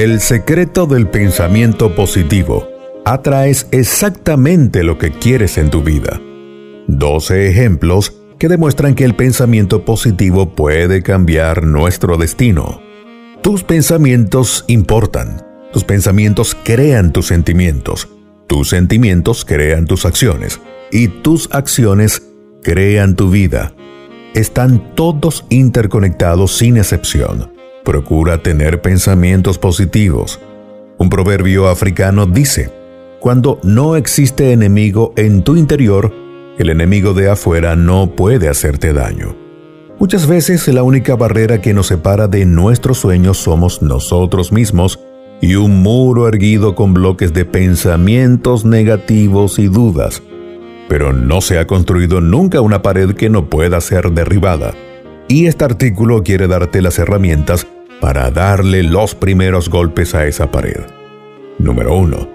El secreto del pensamiento positivo. Atraes exactamente lo que quieres en tu vida. 12 ejemplos que demuestran que el pensamiento positivo puede cambiar nuestro destino. Tus pensamientos importan. Tus pensamientos crean tus sentimientos. Tus sentimientos crean tus acciones. Y tus acciones crean tu vida. Están todos interconectados sin excepción. Procura tener pensamientos positivos. Un proverbio africano dice, cuando no existe enemigo en tu interior, el enemigo de afuera no puede hacerte daño. Muchas veces la única barrera que nos separa de nuestros sueños somos nosotros mismos y un muro erguido con bloques de pensamientos negativos y dudas. Pero no se ha construido nunca una pared que no pueda ser derribada. Y este artículo quiere darte las herramientas para darle los primeros golpes a esa pared. Número 1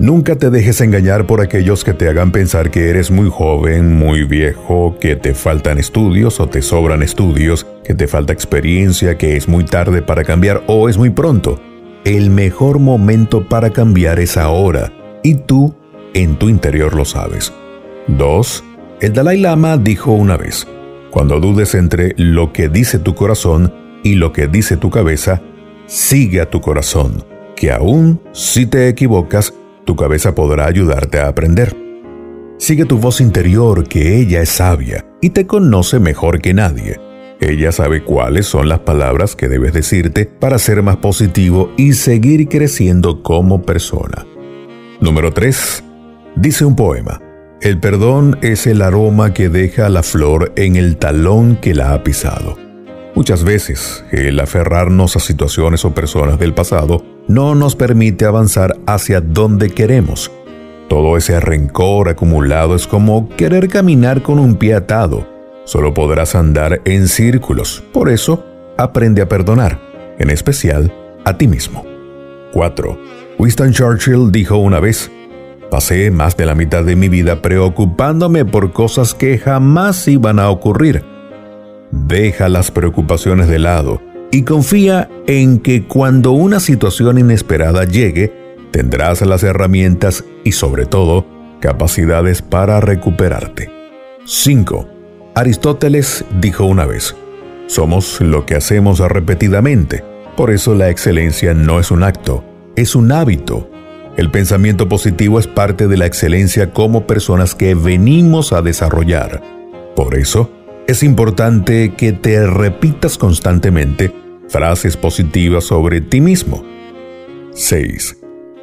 Nunca te dejes engañar por aquellos que te hagan pensar que eres muy joven, muy viejo, que te faltan estudios o te sobran estudios, que te falta experiencia, que es muy tarde para cambiar o es muy pronto. El mejor momento para cambiar es ahora, y tú en tu interior lo sabes. 2. El Dalai Lama dijo una vez, cuando dudes entre lo que dice tu corazón y lo que dice tu cabeza, sigue a tu corazón, que aún si te equivocas, tu cabeza podrá ayudarte a aprender. Sigue tu voz interior, que ella es sabia y te conoce mejor que nadie. Ella sabe cuáles son las palabras que debes decirte para ser más positivo y seguir creciendo como persona. Número 3. Dice un poema. El perdón es el aroma que deja la flor en el talón que la ha pisado. Muchas veces, el aferrarnos a situaciones o personas del pasado no nos permite avanzar hacia donde queremos. Todo ese rencor acumulado es como querer caminar con un pie atado. Solo podrás andar en círculos. Por eso, aprende a perdonar, en especial a ti mismo. 4. Winston Churchill dijo una vez, Pasé más de la mitad de mi vida preocupándome por cosas que jamás iban a ocurrir. Deja las preocupaciones de lado y confía en que cuando una situación inesperada llegue, tendrás las herramientas y sobre todo capacidades para recuperarte. 5. Aristóteles dijo una vez, somos lo que hacemos repetidamente, por eso la excelencia no es un acto, es un hábito. El pensamiento positivo es parte de la excelencia como personas que venimos a desarrollar. Por eso, es importante que te repitas constantemente frases positivas sobre ti mismo. 6.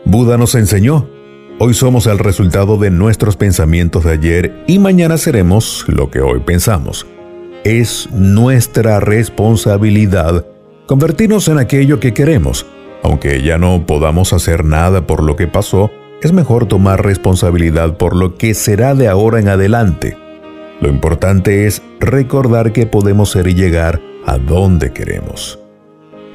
Buda nos enseñó, hoy somos el resultado de nuestros pensamientos de ayer y mañana seremos lo que hoy pensamos. Es nuestra responsabilidad convertirnos en aquello que queremos. Aunque ya no podamos hacer nada por lo que pasó, es mejor tomar responsabilidad por lo que será de ahora en adelante. Lo importante es recordar que podemos ser y llegar a donde queremos.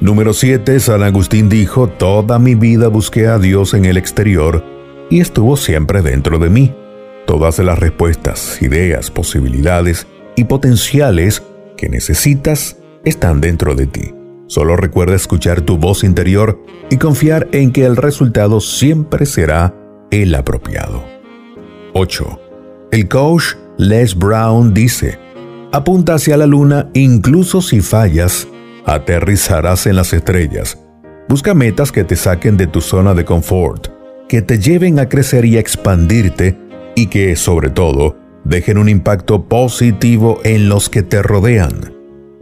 Número 7. San Agustín dijo, Toda mi vida busqué a Dios en el exterior y estuvo siempre dentro de mí. Todas las respuestas, ideas, posibilidades y potenciales que necesitas están dentro de ti. Solo recuerda escuchar tu voz interior y confiar en que el resultado siempre será el apropiado. 8. El coach Les Brown dice, apunta hacia la luna incluso si fallas, aterrizarás en las estrellas. Busca metas que te saquen de tu zona de confort, que te lleven a crecer y a expandirte y que, sobre todo, dejen un impacto positivo en los que te rodean.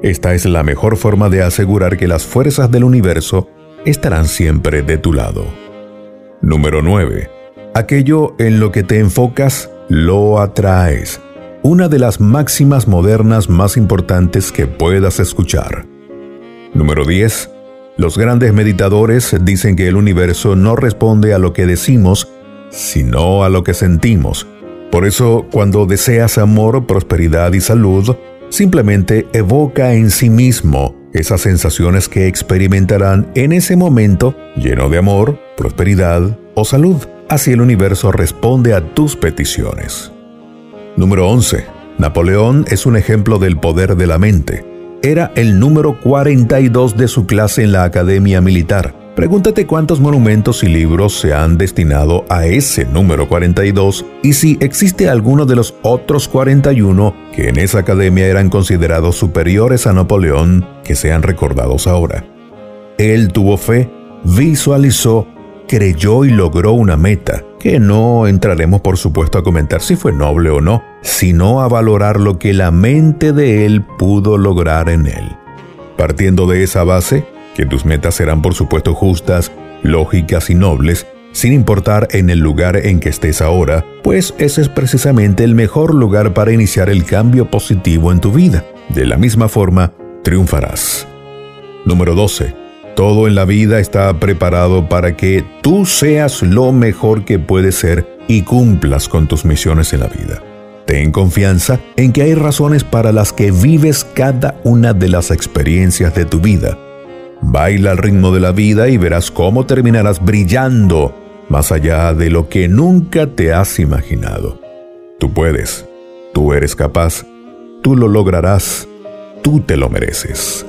Esta es la mejor forma de asegurar que las fuerzas del universo estarán siempre de tu lado. Número 9. Aquello en lo que te enfocas lo atraes. Una de las máximas modernas más importantes que puedas escuchar. Número 10. Los grandes meditadores dicen que el universo no responde a lo que decimos, sino a lo que sentimos. Por eso, cuando deseas amor, prosperidad y salud, simplemente evoca en sí mismo esas sensaciones que experimentarán en ese momento lleno de amor, prosperidad o salud. Así el universo responde a tus peticiones. Número 11. Napoleón es un ejemplo del poder de la mente. Era el número 42 de su clase en la Academia Militar. Pregúntate cuántos monumentos y libros se han destinado a ese número 42 y si existe alguno de los otros 41 que en esa academia eran considerados superiores a Napoleón que sean recordados ahora. Él tuvo fe, visualizó, creyó y logró una meta, que no entraremos por supuesto a comentar si fue noble o no, sino a valorar lo que la mente de él pudo lograr en él. Partiendo de esa base, que tus metas serán por supuesto justas, lógicas y nobles, sin importar en el lugar en que estés ahora, pues ese es precisamente el mejor lugar para iniciar el cambio positivo en tu vida. De la misma forma, triunfarás. Número 12. Todo en la vida está preparado para que tú seas lo mejor que puedes ser y cumplas con tus misiones en la vida. Ten confianza en que hay razones para las que vives cada una de las experiencias de tu vida Baila al ritmo de la vida y verás cómo terminarás brillando más allá de lo que nunca te has imaginado. Tú puedes, tú eres capaz, tú lo lograrás, tú te lo mereces.